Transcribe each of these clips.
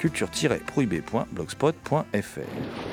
culture-prohibée.blogspot.fr.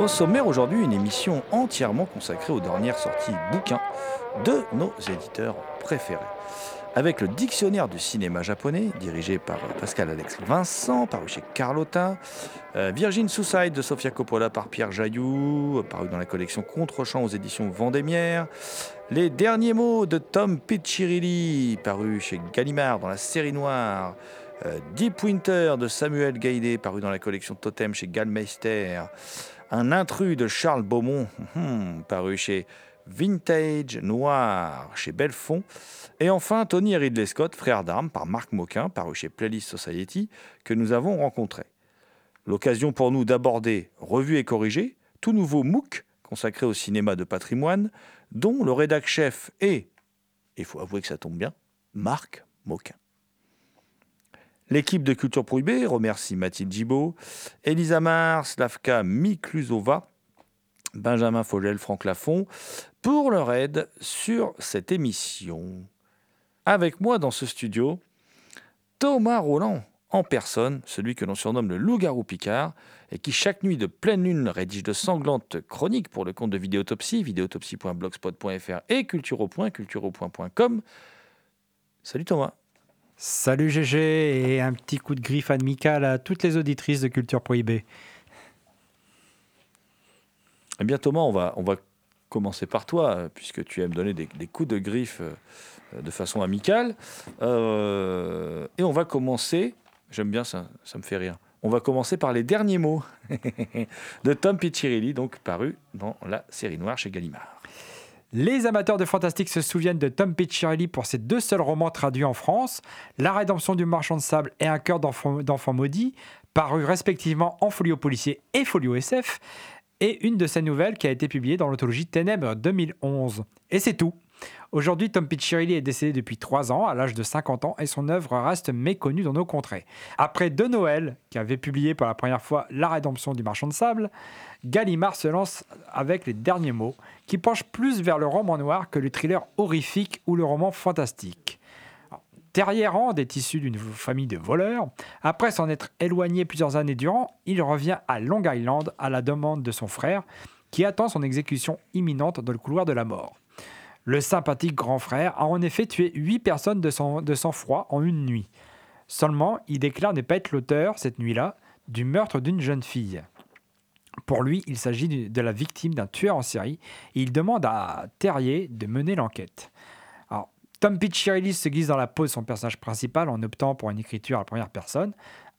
Au sommaire aujourd'hui, une émission entièrement consacrée aux dernières sorties bouquins de nos éditeurs préférés. Avec le dictionnaire du cinéma japonais, dirigé par Pascal Alex Vincent, paru chez Carlotta, euh, Virgin Suicide de Sofia Coppola par Pierre Jailloux, paru dans la collection Contre-champ aux éditions Vendémiaire, Les derniers mots de Tom Piccirilli, paru chez Gallimard dans la série noire, euh, Deep Winter de Samuel Gaïdé, paru dans la collection Totem chez Gallmeister, un intrus de Charles Beaumont, hum, paru chez Vintage Noir chez Belfond. Et enfin, Tony et Ridley Scott, frères d'armes, par Marc Moquin, paru chez Playlist Society, que nous avons rencontré. L'occasion pour nous d'aborder, revu et corrigé, tout nouveau MOOC consacré au cinéma de patrimoine, dont le rédac chef est, il faut avouer que ça tombe bien, Marc Moquin. L'équipe de Culture Prohibée remercie Mathilde Gibaud, Elisa Mar, Slavka Miklusova, Benjamin Fogel, Franck Lafont pour leur aide sur cette émission. Avec moi dans ce studio, Thomas Roland en personne, celui que l'on surnomme le loup-garou Picard, et qui chaque nuit de pleine lune rédige de sanglantes chroniques pour le compte de Vidéotopsie, vidéotopsie.blogspot.fr et cultureau.cultureau.com. Salut Thomas. Salut GG et un petit coup de griffe amical à toutes les auditrices de Culture Prohibée. Eh bien Thomas, on va, commencer par toi, puisque tu aimes donner des, des coups de griffe euh, de façon amicale. Euh, et on va commencer, j'aime bien ça, ça me fait rire, on va commencer par les derniers mots de Tom Piccirilli, donc paru dans la série noire chez Gallimard. Les amateurs de fantastique se souviennent de Tom Piccirilli pour ses deux seuls romans traduits en France, La rédemption du marchand de sable et Un cœur d'enfant maudit, parus respectivement en folio policier et folio SF, et une de ses nouvelles qui a été publiée dans l'anthologie Ténèbres 2011. Et c'est tout. Aujourd'hui, Tom Piccirilli est décédé depuis 3 ans, à l'âge de 50 ans, et son œuvre reste méconnue dans nos contrées. Après De Noël, qui avait publié pour la première fois La rédemption du marchand de sable, Gallimard se lance avec Les Derniers mots, qui penche plus vers le roman noir que le thriller horrifique ou le roman fantastique. Terrier Rand est issu d'une famille de voleurs. Après s'en être éloigné plusieurs années durant, il revient à Long Island à la demande de son frère, qui attend son exécution imminente dans le couloir de la mort. Le sympathique grand frère a en effet tué huit personnes de, de sang-froid en une nuit. Seulement, il déclare ne pas être l'auteur, cette nuit-là, du meurtre d'une jeune fille. Pour lui, il s'agit de la victime d'un tueur en série et il demande à Terrier de mener l'enquête. Tom Piccirilli se glisse dans la peau de son personnage principal en optant pour une écriture à la première personne.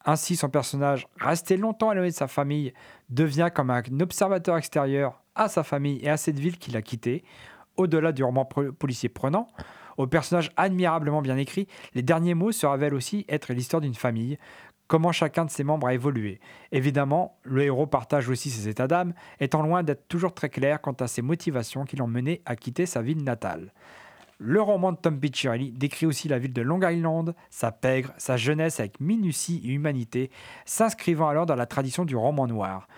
Ainsi, son personnage, resté longtemps éloigné de sa famille, devient comme un observateur extérieur à sa famille et à cette ville qu'il a quittée. Au-delà du roman policier prenant, au personnage admirablement bien écrit, les derniers mots se révèlent aussi être l'histoire d'une famille, comment chacun de ses membres a évolué. Évidemment, le héros partage aussi ses états d'âme, étant loin d'être toujours très clair quant à ses motivations qui l'ont mené à quitter sa ville natale. Le roman de Tom Piccirilli décrit aussi la ville de Long Island, sa pègre, sa jeunesse avec minutie et humanité, s'inscrivant alors dans la tradition du roman noir.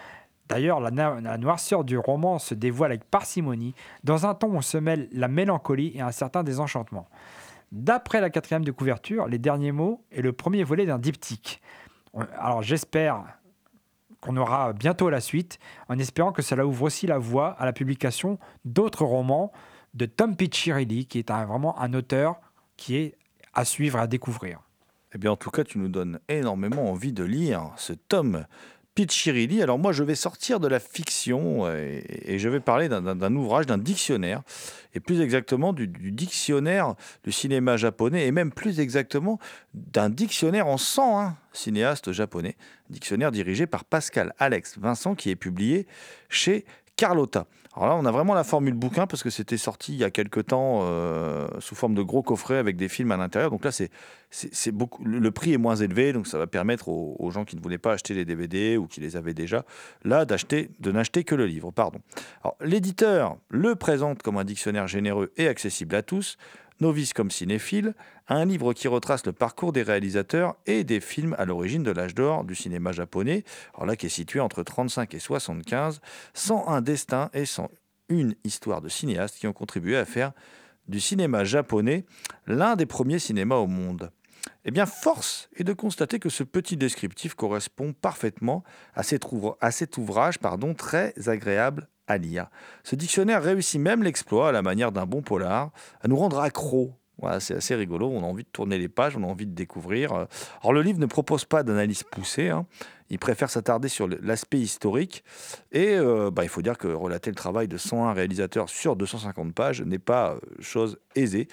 D'ailleurs, la, noirceur du roman se dévoile avec parcimonie, dans un ton où se mêle la mélancolie et un certain désenchantement. D'après la quatrième de couverture, Les Derniers Mots est le premier volet d'un diptyque. Alors j'espère qu'on aura bientôt la suite, en espérant que cela ouvre aussi la voie à la publication d'autres romans de Tom Piccirilli, qui est vraiment un auteur qui est à suivre, à découvrir. Eh bien, en tout cas, tu nous donnes énormément envie de lire ce tome Piccirilli. Alors moi, je vais sortir de la fiction et, je vais parler d'un ouvrage, d'un dictionnaire, et plus exactement du, dictionnaire du cinéma japonais, et même plus exactement d'un dictionnaire en 101 cinéastes japonais, dictionnaire dirigé par Pascal Alex Vincent, qui est publié chez Carlotta. Alors là, on a vraiment la formule bouquin parce que c'était sorti il y a quelques temps euh, sous forme de gros coffrets avec des films à l'intérieur. Donc là, c'est, le prix est moins élevé, donc ça va permettre aux, gens qui ne voulaient pas acheter les DVD ou qui les avaient déjà, là, d'acheter, de n'acheter que le livre. Pardon. L'éditeur le présente comme un dictionnaire généreux et accessible à tous novice comme cinéphile, un livre qui retrace le parcours des réalisateurs et des films à l'origine de l'âge d'or du cinéma japonais, alors là qui est situé entre 35 et 75, sans un destin et sans une histoire de cinéastes qui ont contribué à faire du cinéma japonais l'un des premiers cinémas au monde. Eh bien, force est de constater que ce petit descriptif correspond parfaitement à cet, ouvrage pardon, très agréable à lire. Ce dictionnaire réussit même l'exploit, à la manière d'un bon polar, à nous rendre accros. Voilà, c'est assez rigolo, on a envie de tourner les pages, on a envie de découvrir. Alors le livre ne propose pas d'analyse poussée, hein. il préfère s'attarder sur l'aspect historique, et euh, bah, il faut dire que relater le travail de 101 réalisateurs sur 250 pages n'est pas euh, chose aisée,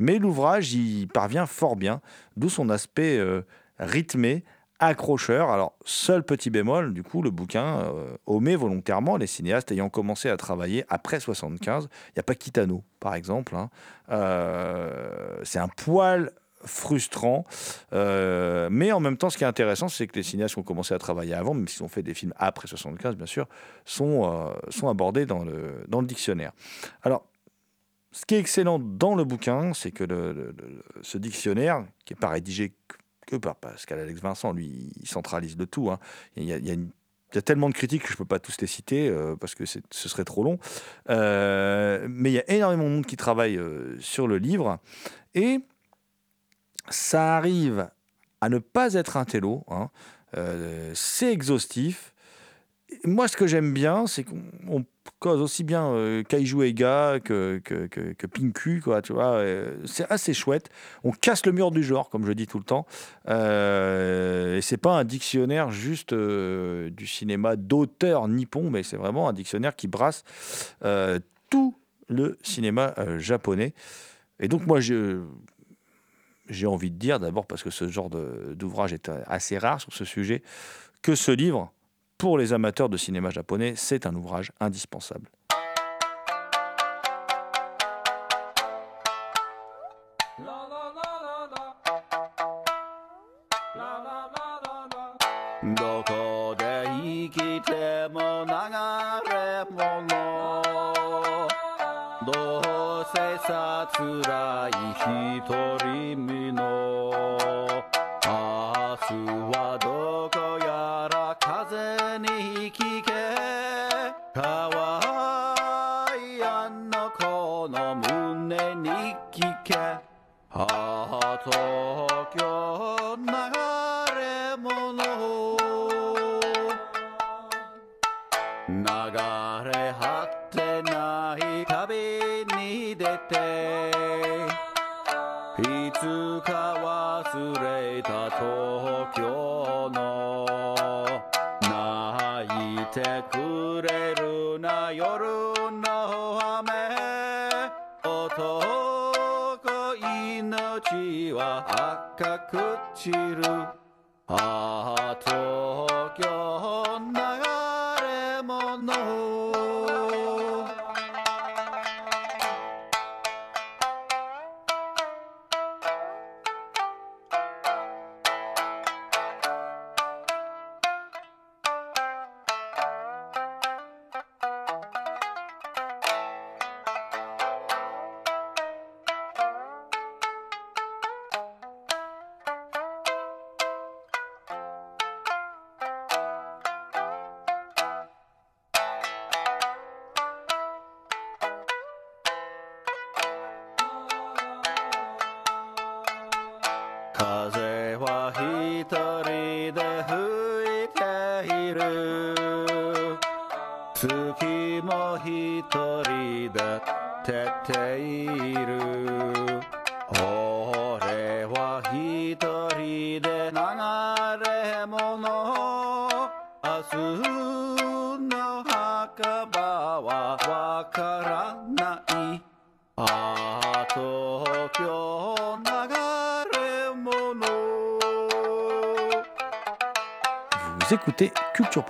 mais l'ouvrage y parvient fort bien, d'où son aspect euh, rythmé, accrocheur. Alors, seul petit bémol, du coup, le bouquin euh, omet volontairement les cinéastes ayant commencé à travailler après 75. Il n'y a pas Kitano, par exemple. Hein. Euh, c'est un poil frustrant. Euh, mais en même temps, ce qui est intéressant, c'est que les cinéastes qui ont commencé à travailler avant, même s'ils ont fait des films après 75, bien sûr, sont, sont abordés dans le, dans le dictionnaire. Alors, ce qui est excellent dans le bouquin, c'est que ce dictionnaire, qui n'est pas rédigé que par Pascal Alex Vincent. Lui, il centralise le tout. Hein. Il, y a, tellement de critiques que je ne peux pas tous les citer euh, parce que ce serait trop long. Euh, mais il y a énormément de monde qui travaille euh, sur le livre. Et ça arrive à ne pas être un télo. Hein. c'est exhaustif. Moi, ce que j'aime bien, c'est qu'on aussi bien euh, Kaiju Ega que, que, Pinku, quoi, tu vois. C'est assez chouette. On casse le mur du genre, comme je dis tout le temps. Euh, et c'est pas un dictionnaire juste euh, du cinéma d'auteur nippon, mais c'est vraiment un dictionnaire qui brasse tout le cinéma japonais. Et donc, moi, j'ai envie de dire, d'abord parce que ce genre d'ouvrage est assez rare sur ce sujet, que ce livre, pour les amateurs de cinéma japonais, c'est un ouvrage indispensable.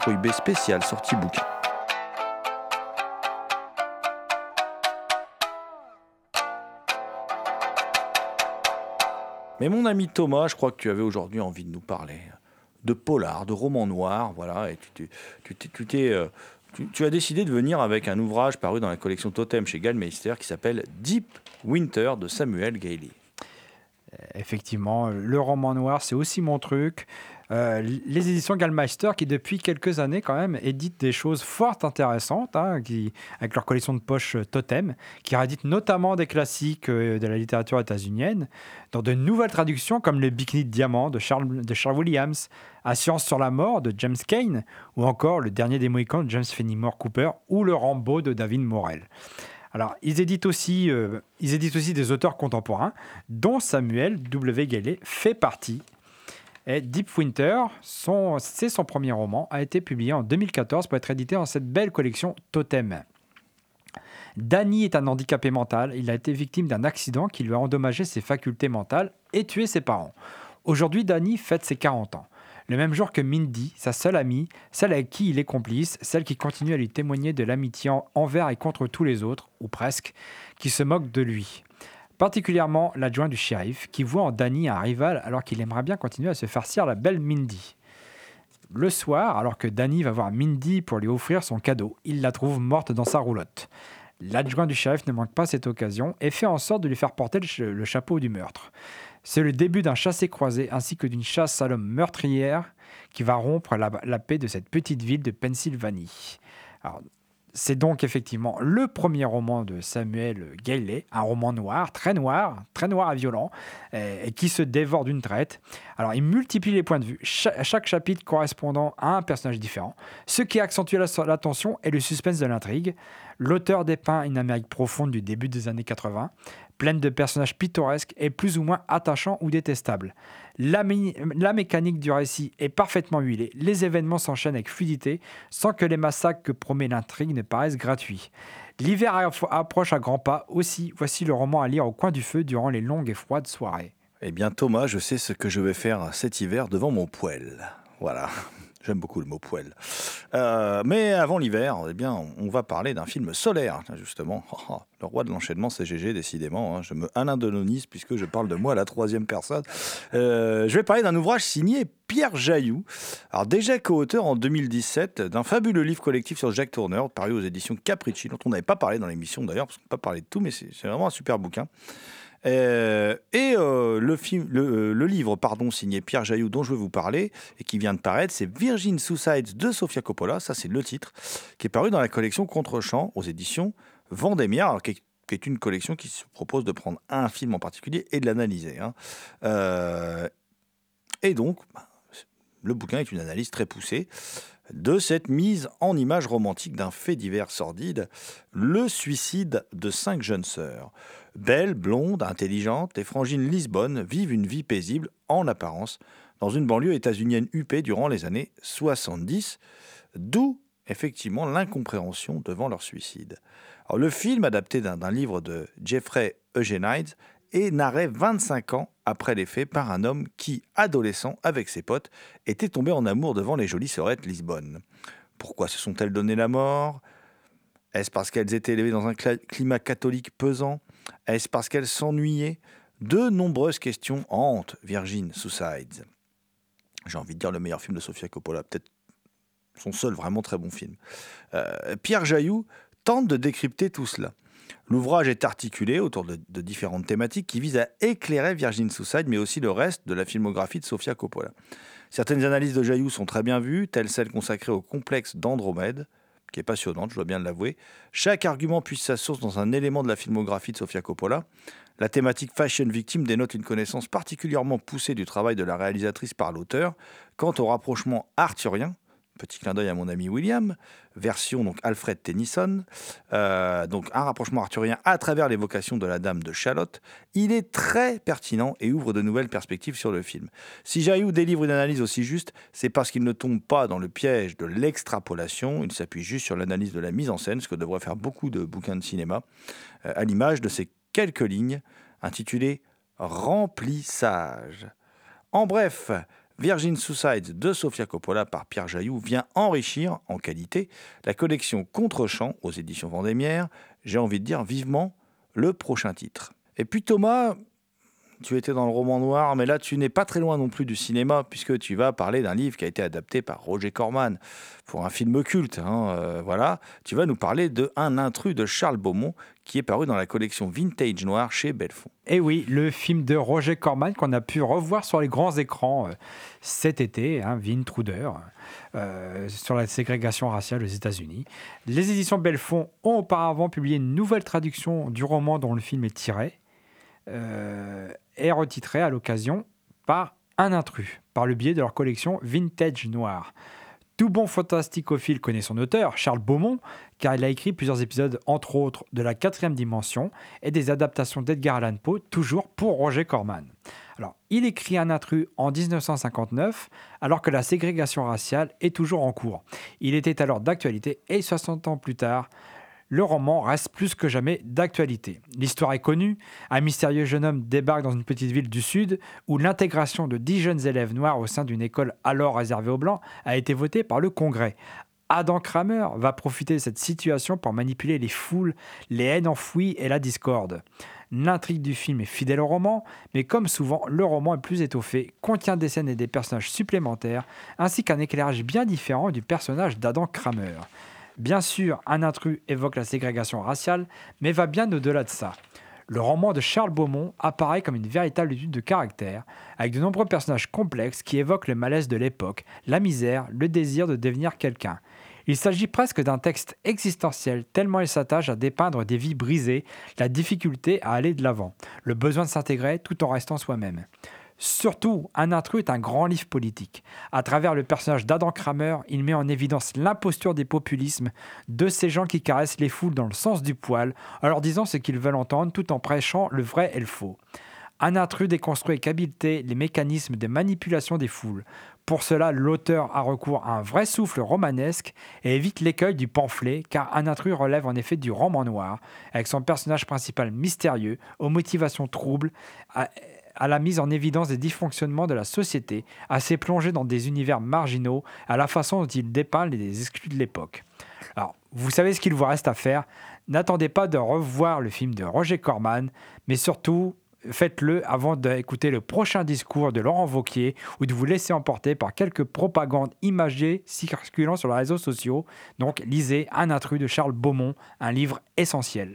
Culture Prohibée spéciale sortie bouquin. Mais mon ami Thomas, je crois que tu avais aujourd'hui envie de nous parler de polar, de roman noir, voilà, et tu, euh, tu- tu as décidé de venir avec un ouvrage paru dans la collection Totem chez Gallmeister qui s'appelle Deep Winter de Samuel Gailey. Effectivement, le roman noir, c'est aussi mon truc. Euh, les éditions Gallmeister, qui depuis quelques années quand même éditent des choses fort intéressantes, hein, qui, avec leur collection de poches euh, Totem, qui rééditent notamment des classiques euh, de la littérature états-unienne, dans de nouvelles traductions comme Le Bikini de Diamant de Charles, de Williams, Assurance sur la mort de James Kane, ou encore Le Dernier des Mohicans de James Fenimore Cooper, ou Le Rambo de David Morel. Alors, ils éditent aussi, ils aussi des auteurs contemporains, dont Samuel W. Gailey fait partie. Et Deep Winter, c'est son premier roman, a été publié en 2014 pour être édité dans cette belle collection Totem. Danny est un handicapé mental. Il a été victime d'un accident qui lui a endommagé ses facultés mentales et tué ses parents. Aujourd'hui, Danny fête ses 40 ans. Le même jour que Mindy, sa seule amie, celle avec qui il est complice, celle qui continue à lui témoigner de l'amitié en- envers et contre tous les autres, ou presque, qui se moque de lui. Particulièrement l'adjoint du shérif, qui voit en Danny un rival alors qu'il aimerait bien continuer à se farcir la belle Mindy. Le soir, alors que Danny va voir Mindy pour lui offrir son cadeau, il la trouve morte dans sa roulotte. L'adjoint du shérif ne manque pas cette occasion et fait en sorte de lui faire porter le, ch- le chapeau du meurtre. C'est le début d'un chassé-croisé ainsi que d'une chasse à l'homme meurtrière qui va rompre la, la paix de cette petite ville de Pennsylvanie. Alors, c'est donc effectivement le premier roman de Samuel Gailey, un roman noir, très noir, très noir et violent, euh, et qui se dévore d'une traite. Alors, il multiplie les points de vue, cha- chaque chapitre correspondant à un personnage différent. Ce qui accentue la- l'attention et le suspense de l'intrigue. L'auteur dépeint une Amérique profonde du début des années 80, pleine de personnages pittoresques et plus ou moins attachants ou détestables. La, mé- la mécanique du récit est parfaitement huilée, les événements s'enchaînent avec fluidité, sans que les massacres que promet l'intrigue ne paraissent gratuits. L'hiver approche à grands pas, aussi voici le roman à lire au coin du feu durant les longues et froides soirées. Eh bien Thomas, je sais ce que je vais faire cet hiver devant mon poêle. Voilà. J'aime beaucoup le mot poêle. Euh, mais avant l'hiver, eh bien, on va parler d'un film solaire, justement. Oh, oh, le roi de l'enchaînement, c'est GG, décidément. hein. Je me puisque je parle de moi à la troisième personne. Euh, je vais parler d'un ouvrage signé Pierre Jailloux. Alors déjà co-auteur en 2017 d'un fabuleux livre collectif sur Jacques Tourneur, paru aux éditions Capricci, dont on n'avait pas parlé dans l'émission d'ailleurs, parce qu'on n'a pas parlé de tout, mais c'est vraiment un super bouquin. Euh, et euh, euh, le livre pardon, signé Pierre Jailloux dont je vais vous parler et qui vient de paraître, c'est Virgin Suicides de Sofia Coppola, ça c'est le titre, qui est paru dans la collection Contre-champ aux éditions Vendémiaire, qui, est, une collection qui se propose de prendre un film en particulier et de l'analyser. hein. Et donc, bah, le bouquin est une analyse très poussée de cette mise en image romantique d'un fait divers sordide, le suicide de cinq jeunes sœurs. Belles, blondes, intelligentes, les frangines Lisbonne vivent une vie paisible, en apparence, dans une banlieue états-unienne huppée durant les années 70, d'où effectivement l'incompréhension devant leur suicide. Le film, adapté d'un livre de Jeffrey Eugenides, est narré 25 ans après les faits par un homme qui, adolescent avec ses potes, était tombé en amour devant les jolies sorettes Lisbonne. Pourquoi se sont-elles donné la mort? Est-ce parce qu'elles étaient élevées dans un climat catholique pesant? Est-ce parce qu'elles s'ennuyaient? De nombreuses questions hantent Virgin Suicides. J'ai envie de dire le meilleur film de Sofia Coppola, peut-être son seul vraiment très bon film. Euh, Pierre Jailloux tente de décrypter tout cela. L'ouvrage est articulé autour de, de différentes thématiques qui visent à éclairer Virgin Suicide, mais aussi le reste de la filmographie de Sofia Coppola. Certaines analyses de Jailloux sont très bien vues, telles celles consacrées au complexe d'Andromède, qui est passionnante, je dois bien l'avouer. Chaque argument puise sa source dans un élément de la filmographie de Sofia Coppola. La thématique Fashion Victim dénote une connaissance particulièrement poussée du travail de la réalisatrice par l'auteur. Quant au rapprochement arthurien, petit clin d'œil à mon ami William, version donc Alfred Tennyson, euh, donc un rapprochement arthurien à travers l'évocation de la Dame de Chalotte, il est très pertinent et ouvre de nouvelles perspectives sur le film. Si Jailloux délivre une analyse aussi juste, c'est parce qu'il ne tombe pas dans le piège de l'extrapolation, il s'appuie juste sur l'analyse de la mise en scène, ce que devraient faire beaucoup de bouquins de cinéma, euh, à l'image de ces quelques lignes intitulées Remplissage. En bref, Virgin Suicides de Sofia Coppola par Pierre Jailloux vient enrichir en qualité la collection Contre-champ aux éditions Vendémiaire. J'ai envie de dire vivement le prochain titre. Et puis Thomas, tu étais dans le roman noir, mais là tu n'es pas très loin non plus du cinéma, puisque tu vas parler d'un livre qui a été adapté par Roger Corman pour un film culte. hein, euh, voilà, tu vas nous parler de Un intrus de Charles Beaumont, qui est paru dans la collection Vintage Noir chez Belfond. Et oui, le film de Roger Corman qu'on a pu revoir sur les grands écrans euh, cet été, hein, Vintruder, euh, sur la ségrégation raciale aux États-Unis. Les éditions Belfond ont auparavant publié une nouvelle traduction du roman dont le film est tiré et retitré à l'occasion par Un intrus, par le biais de leur collection Vintage Noir. Tout bon fantasticophile connaît son auteur, Charles Beaumont, car il a écrit plusieurs épisodes, entre autres, de la quatrième dimension et des adaptations d'Edgar Allan Poe, toujours pour Roger Corman. Alors, il écrit Un intrus en 1959, alors que la ségrégation raciale est toujours en cours. Il était alors d'actualité et 60 ans plus tard, le roman reste plus que jamais d'actualité. L'histoire est connue, un mystérieux jeune homme débarque dans une petite ville du Sud où l'intégration de 10 jeunes élèves noirs au sein d'une école alors réservée aux Blancs a été votée par le Congrès. Adam Kramer va profiter de cette situation pour manipuler les foules, les haines enfouies et la discorde. L'intrigue du film est fidèle au roman, mais comme souvent, le roman est plus étoffé, contient des scènes et des personnages supplémentaires, ainsi qu'un éclairage bien différent du personnage d'Adam Kramer. Bien sûr, un intrus évoque la ségrégation raciale, mais va bien au-delà de ça. Le roman de Charles Beaumont apparaît comme une véritable étude de caractère, avec de nombreux personnages complexes qui évoquent le malaise de l'époque, la misère, le désir de devenir quelqu'un. Il s'agit presque d'un texte existentiel, tellement il s'attache à dépeindre des vies brisées, la difficulté à aller de l'avant, le besoin de s'intégrer tout en restant soi-même. Surtout, Un intrus est un grand livre politique. À travers le personnage d'Adam Kramer, il met en évidence l'imposture des populismes, de ces gens qui caressent les foules dans le sens du poil, en leur disant ce qu'ils veulent entendre tout en prêchant le vrai et le faux. Un intrus déconstruit avec habileté les mécanismes de manipulation des foules. Pour cela, l'auteur a recours à un vrai souffle romanesque et évite l'écueil du pamphlet, car un intrus relève en effet du roman noir, avec son personnage principal mystérieux, aux motivations troubles, à la mise en évidence des dysfonctionnements de la société, assez plongé dans des univers marginaux, à la façon dont il dépeint les exclus de l'époque. Alors, vous savez ce qu'il vous reste à faire? N'attendez pas de revoir le film de Roger Corman, mais surtout, faites-le avant d'écouter le prochain discours de Laurent Vauquier ou de vous laisser emporter par quelques propagandes imagées circulant sur les réseaux sociaux. Donc, lisez Un intrus de Charles Beaumont, un livre essentiel.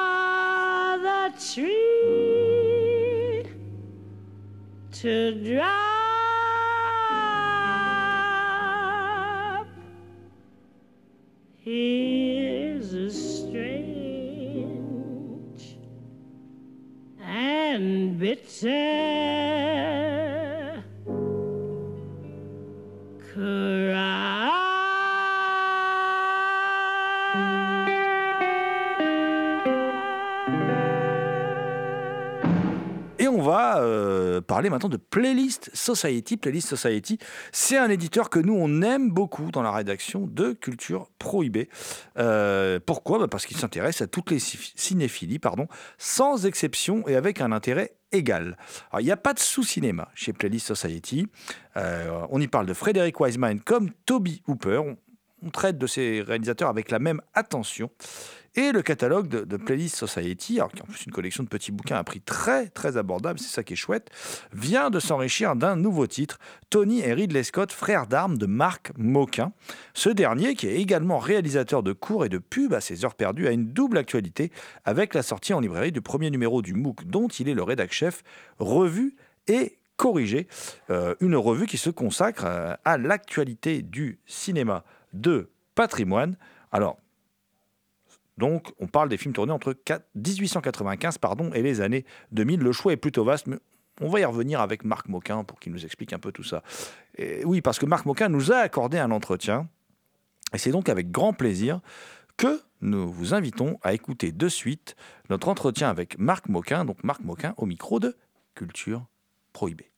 tree to drop. Here's a strange and bitter cry. Parler maintenant de Playlist Society. Playlist Society, c'est un éditeur que nous, on aime beaucoup dans la rédaction de Culture Prohibée. Euh, pourquoi? Bah Parce qu'il s'intéresse à toutes les ci- cinéphilies, pardon, sans exception et avec un intérêt égal. Il n'y a pas de sous-cinéma chez Playlist Society. Euh, on y parle de Frédéric Wiseman comme Toby Hooper. On traite de ces réalisateurs avec la même attention. Et le catalogue de, Playlist Society, alors qui en plus une collection de petits bouquins à prix très très abordable, c'est ça qui est chouette, vient de s'enrichir d'un nouveau titre, Tony et Ridley Scott, frères d'armes de Marc Moquin. Ce dernier, qui est également réalisateur de cours et de pubs à ses heures perdues, a une double actualité avec la sortie en librairie du premier numéro du MOOC dont il est le rédac-chef, revu et corrigé. Euh, une revue qui se consacre euh, à l'actualité du cinéma de patrimoine. Alors, donc, on parle des films tournés entre 4 1895 pardon, et les années 2000. Le choix est plutôt vaste, mais on va y revenir avec Marc Moquin pour qu'il nous explique un peu tout ça. Oui, parce que Marc Moquin nous a accordé un entretien, et c'est donc avec grand plaisir que nous vous invitons à écouter de suite notre entretien avec Marc Moquin, donc Marc Moquin au micro de Culture Prohibée.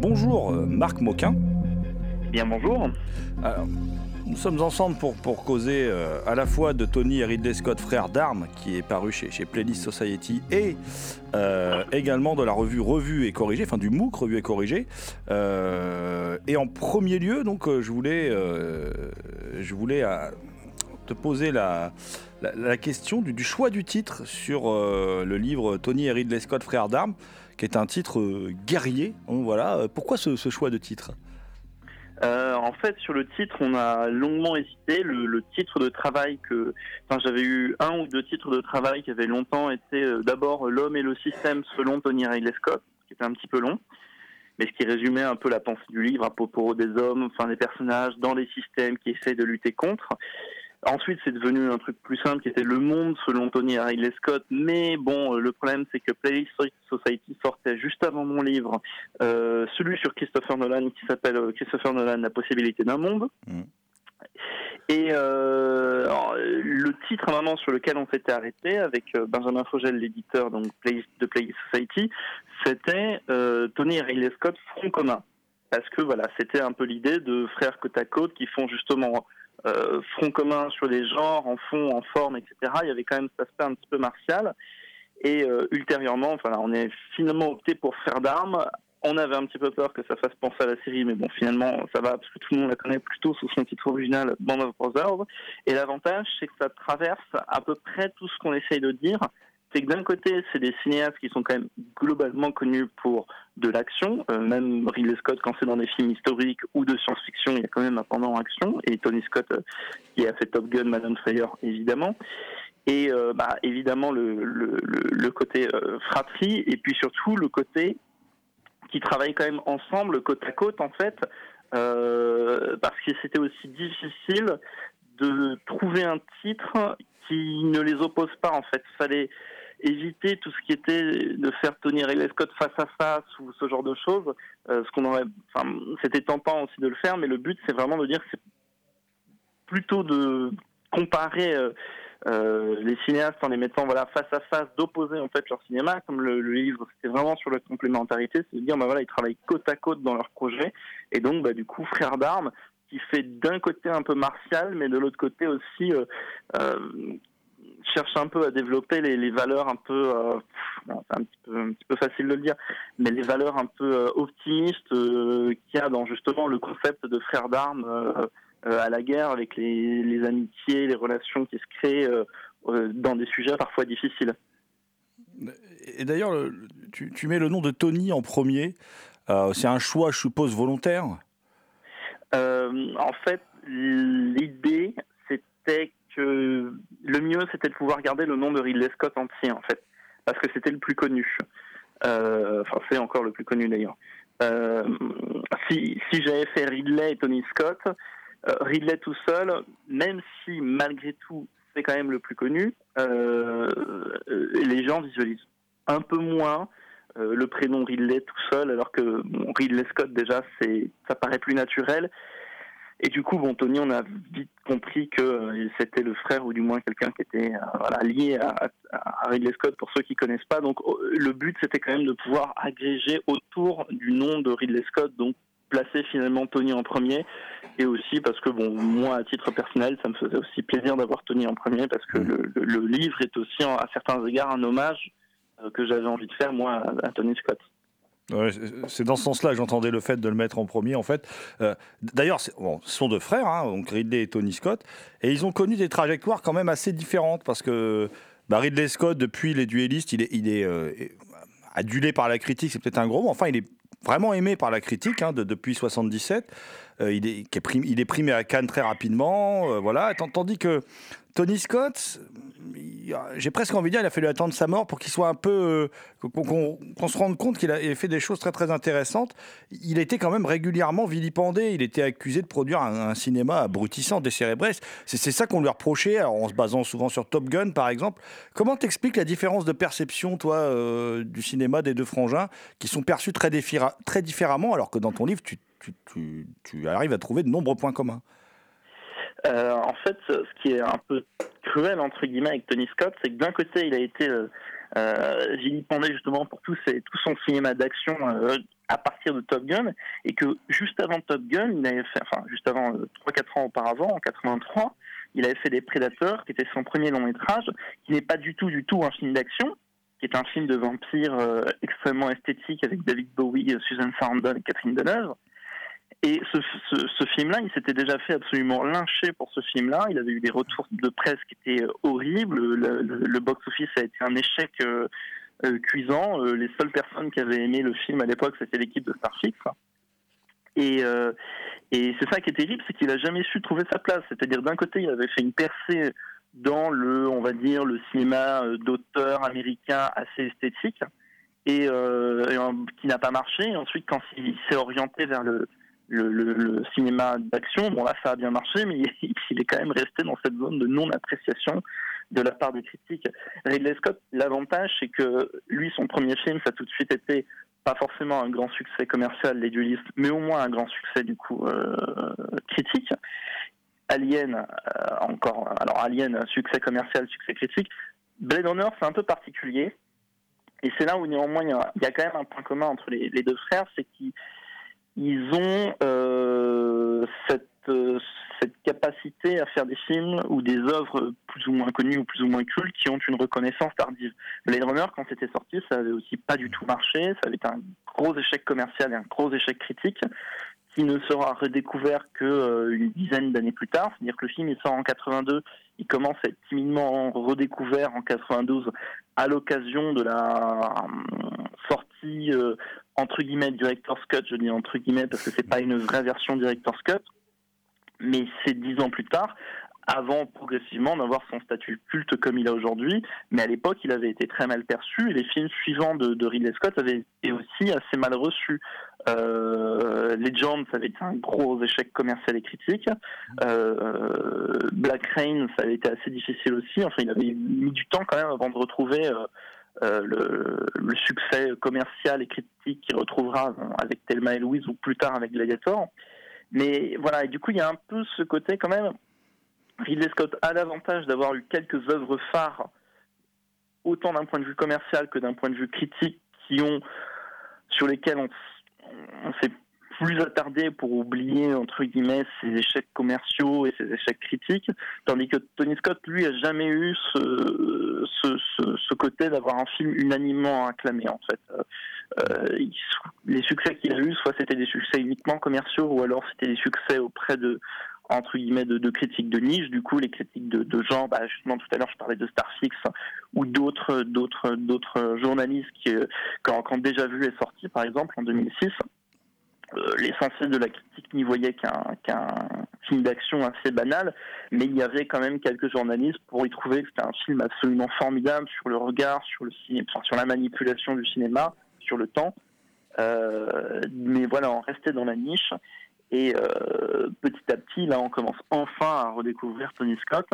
Bonjour euh, Marc Moquin. Bien bonjour. Alors, nous sommes ensemble pour, pour causer euh, à la fois de Tony et Ridley Scott, frères d'armes, qui est paru chez, chez Playlist Society, et euh, également de la revue Revue et Corrigée, enfin du MOOC Revue et Corrigée. Euh, et en premier lieu, donc, je voulais, je voulais te poser la, la, question du, choix du titre sur euh, le livre Tony et Ridley Scott, frères d'armes, qui est un titre euh, guerrier. Voilà. Euh, Pourquoi ce, choix de titre? En fait, sur le titre, on a longuement hésité. Le, titre de travail que, j'avais eu un ou deux titres de travail qui avaient longtemps été d'abord l'homme et le système selon Tony Riley Scott, qui était un petit peu long, mais ce qui résumait un peu la pensée du livre à propos des hommes, enfin des personnages dans les systèmes qui essayent de lutter contre. Ensuite, c'est devenu un truc plus simple qui était Le Monde selon Tony Riley Scott. Mais bon, euh, le problème, c'est que Playlist Society sortait juste avant mon livre, euh, celui sur Christopher Nolan qui s'appelle euh, Christopher Nolan, La possibilité d'un monde. Mhm. Et euh, alors, le titre vraiment sur lequel on s'était arrêté avec Benjamin Fogel, l'éditeur donc Play- de Playlist Society, c'était euh, Tony et Riley Scott front commun. Parce que voilà, c'était un peu l'idée de frères côte à côte qui font justement euh, front commun sur les genres, en fond, en forme, etc. Il y avait quand même cet aspect un petit peu martial. Et euh, ultérieurement, enfin, on est finalement opté pour faire d'armes. On avait un petit peu peur que ça fasse penser à la série, mais bon, finalement, ça va, parce que tout le monde la connaît plutôt sous son titre original, Band of Brothers. Et l'avantage, c'est que ça traverse à peu près tout ce qu'on essaye de dire. C'est que d'un côté, c'est des cinéastes qui sont quand même globalement connus pour de l'action. Euh, même Ridley Scott, quand c'est dans des films historiques ou de science-fiction, il y a quand même un pendant action. Et Tony Scott, euh, qui a fait Top Gun, Madame Fire, évidemment. Et euh, bah, évidemment le, le, côté fratrie, et puis surtout le côté qui travaillent quand même ensemble, côte à côte, en fait, parce que c'était aussi difficile de trouver un titre qui ne les oppose pas, en fait. Fallait éviter tout ce qui était de faire Tony Ridley Scott face à face ou ce genre de choses. Euh, ce qu'on aurait, enfin, c'était tentant aussi de le faire, mais le but c'est vraiment de dire c'est plutôt de comparer euh, euh, les cinéastes en les mettant voilà face à face, d'opposer en fait leur cinéma, comme le, le livre c'était vraiment sur la complémentarité, c'est de dire bah voilà ils travaillent côte à côte dans leur projet, et donc bah du coup frère d'armes qui fait d'un côté un peu martial, mais de l'autre côté aussi euh, euh, cherche un peu à développer les, les valeurs un peu, euh, c'est un petit peu, un petit peu facile de le dire, mais les valeurs un peu euh, optimistes euh, qu'il y a dans justement le concept de frère d'armes euh, euh, à la guerre, avec les, les amitiés, les relations qui se créent dans des sujets parfois difficiles. Et d'ailleurs, le- tu, tu mets le nom de Tony en premier. C'est un choix, je suppose, volontaire? En fait, l'idée, c'était que le mieux, c'était de pouvoir garder le nom de Ridley Scott entier, en fait, parce que c'était le plus connu. Euh, Enfin, c'est encore le plus connu d'ailleurs. Euh, si j'avais fait Ridley et Tony Scott, euh, Ridley tout seul, même si malgré tout c'est quand même le plus connu, les gens visualisent un peu moins le prénom Ridley tout seul, alors que Ridley Scott déjà c'est ça paraît plus naturel. Et du coup, bon, Tony, on a vite compris que euh, c'était le frère ou du moins quelqu'un qui était euh, lié à, Ridley Scott pour ceux qui connaissent pas. Donc euh, le but c'était quand même de pouvoir agréger autour du nom de Ridley Scott, donc placer finalement Tony en premier, et aussi parce que bon, moi à titre personnel, ça me faisait aussi plaisir d'avoir Tony en premier parce que le, livre est aussi à certains égards un hommage euh, que j'avais envie de faire moi à Tony Scott. C'est- dans ce sens-là que j'entendais le fait de le mettre en premier, en fait. Euh, D'ailleurs, ce sont deux frères, hein, donc Ridley et Tony Scott, et ils ont connu des trajectoires quand même assez différentes, parce que bah, Ridley Scott, depuis Les Duellistes, il est, euh, adulé par la critique, c'est peut-être un gros mot, enfin, il est vraiment aimé par la critique hein, de- depuis 77. Euh, il, est, il est primé à Cannes très rapidement, euh, voilà. Tandis que Tony Scott, j'ai presque envie de dire, il a fallu attendre sa mort pour qu'il soit un peu, euh, qu'on se rende compte qu'il a fait des choses très très intéressantes. Il était quand même régulièrement vilipendé. Il était accusé de produire un, cinéma abrutissant, décérébré. C'est ça qu'on lui reprochait, en se basant souvent sur Top Gun par exemple. Comment t'expliques la différence de perception, toi, du cinéma des deux frangins, qui sont perçus très, très différemment, alors que dans ton livre, tu, tu- arrives à trouver de nombreux points communs. Euh, en fait, ce qui est un peu cruel entre guillemets avec Tony Scott, c'est que d'un côté, il a été euh, euh, vilipendé justement pour tout, son cinéma d'action euh, à partir de Top Gun, et que juste avant Top Gun, il avait fait, enfin juste avant euh, 3-4 ans auparavant, en 83, il avait fait des Prédateurs, qui était son premier long métrage, qui n'est pas du tout, du tout un film d'action, qui est un film de vampire euh, extrêmement esthétique avec David Bowie, euh, Susan Sarandon et Catherine Deneuve. Et ce, film-là, il s'était déjà fait absolument lyncher pour ce film-là. Il avait eu des retours de presse qui étaient euh, horribles. Le, box-office a été un échec euh, euh, cuisant. Les seules personnes qui avaient aimé le film à l'époque, c'était l'équipe de Starfix. Et, et c'est ça qui est terrible, c'est qu'il a jamais su trouver sa place. C'est-à-dire d'un côté, il avait fait une percée dans le, on va dire, le cinéma d'auteur américain assez esthétique, et, et, qui n'a pas marché. Et ensuite, quand il s'est orienté vers le, le, cinéma d'action, bon là ça a bien marché, mais il est quand même resté dans cette zone de non-appréciation de la part des critiques. Ridley Scott, l'avantage c'est que lui, son premier film, ça a tout de suite été pas forcément un grand succès commercial, les duelistes, mais au moins un grand succès du coup euh, critique. Alien, euh, encore, alors Alien, succès commercial, succès critique. Blade Runner, c'est un peu particulier. Et c'est là où néanmoins il y, a, quand même un point commun entre les, les deux frères, c'est qu'ils ils ont euh, cette euh, cette capacité à faire des films ou des œuvres plus ou moins connues ou plus ou moins cultes qui ont une reconnaissance tardive. Blade Runner, quand c'était sorti, ça avait aussi pas du tout marché, ça avait été un gros échec commercial et un gros échec critique qui ne sera redécouvert que euh, une dizaine d'années plus tard. C'est-à-dire que le film il sort en 82, il commence à être timidement redécouvert en 92 à l'occasion de la euh, entre guillemets director's cut. Je dis entre guillemets parce que c'est pas une vraie version director's cut, mais c'est dix ans plus tard. Avant progressivement d'avoir son statut culte comme il a aujourd'hui, mais à l'époque il avait été très mal perçu et les films suivants de, de Ridley Scott avaient été aussi assez mal reçus. Euh, Legend, ça avait été un gros échec commercial et critique. Euh, Black Rain, ça avait été assez difficile aussi. Enfin, il avait mis du temps quand même avant de retrouver euh, le, succès commercial et critique qu'il retrouvera avec Thelma et Louise ou plus tard avec Gladiator. Mais voilà, et du coup, il y a un peu ce côté quand même. Ridley Scott a l'avantage d'avoir eu quelques œuvres phares, autant d'un point de vue commercial que d'un point de vue critique, qui ont sur lesquels on, on s'est plus attardé pour oublier entre guillemets ses échecs commerciaux et ses échecs critiques, tandis que Tony Scott lui a jamais eu ce, ce, ce, ce côté d'avoir un film unanimement acclamé en fait. Euh, il- les succès qu'il a eu, soit c'était des succès uniquement commerciaux, ou alors c'était des succès auprès de entre guillemets de, de critiques de niche. Du coup, les critiques de, de gens, bah, justement tout à l'heure je parlais de Starfix ou d'autres d'autres d'autres journalistes qui euh, quand, quand déjà vu est sorti, par exemple en 2006. Euh, L'essentiel de la critique n'y voyait qu'un film d'action assez banal, mais il y avait quand même quelques journalistes pour y trouver que c'était un film absolument formidable sur le regard, sur le ciné, sur la manipulation du cinéma, sur le temps. Euh, mais voilà, on restait dans la niche. Et euh, petit à petit, là, on commence enfin à redécouvrir Tony Scott.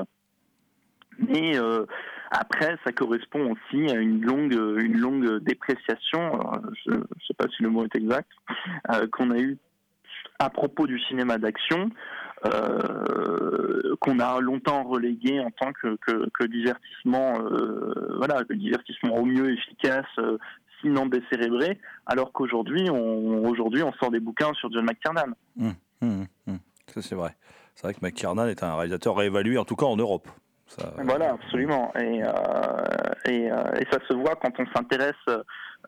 Mais euh, après, ça correspond aussi à une longue, une longue dépréciation, alors, je ne sais pas si le mot est exact, euh, qu'on a eu à propos du cinéma d'action, euh, qu'on a longtemps relégué en tant que, divertissement, euh, voilà, que divertissement au mieux efficace, euh, sinon décérébré, alors qu'aujourd'hui, on, aujourd'hui, on sort des bouquins sur John McTiernan. Hum, hum, hum. Ça, c'est vrai. C'est vrai que McTiernan est un réalisateur réévalué, en tout cas en Europe. Ça, Voilà, absolument. Et, euh, euh, et ça se voit quand on s'intéresse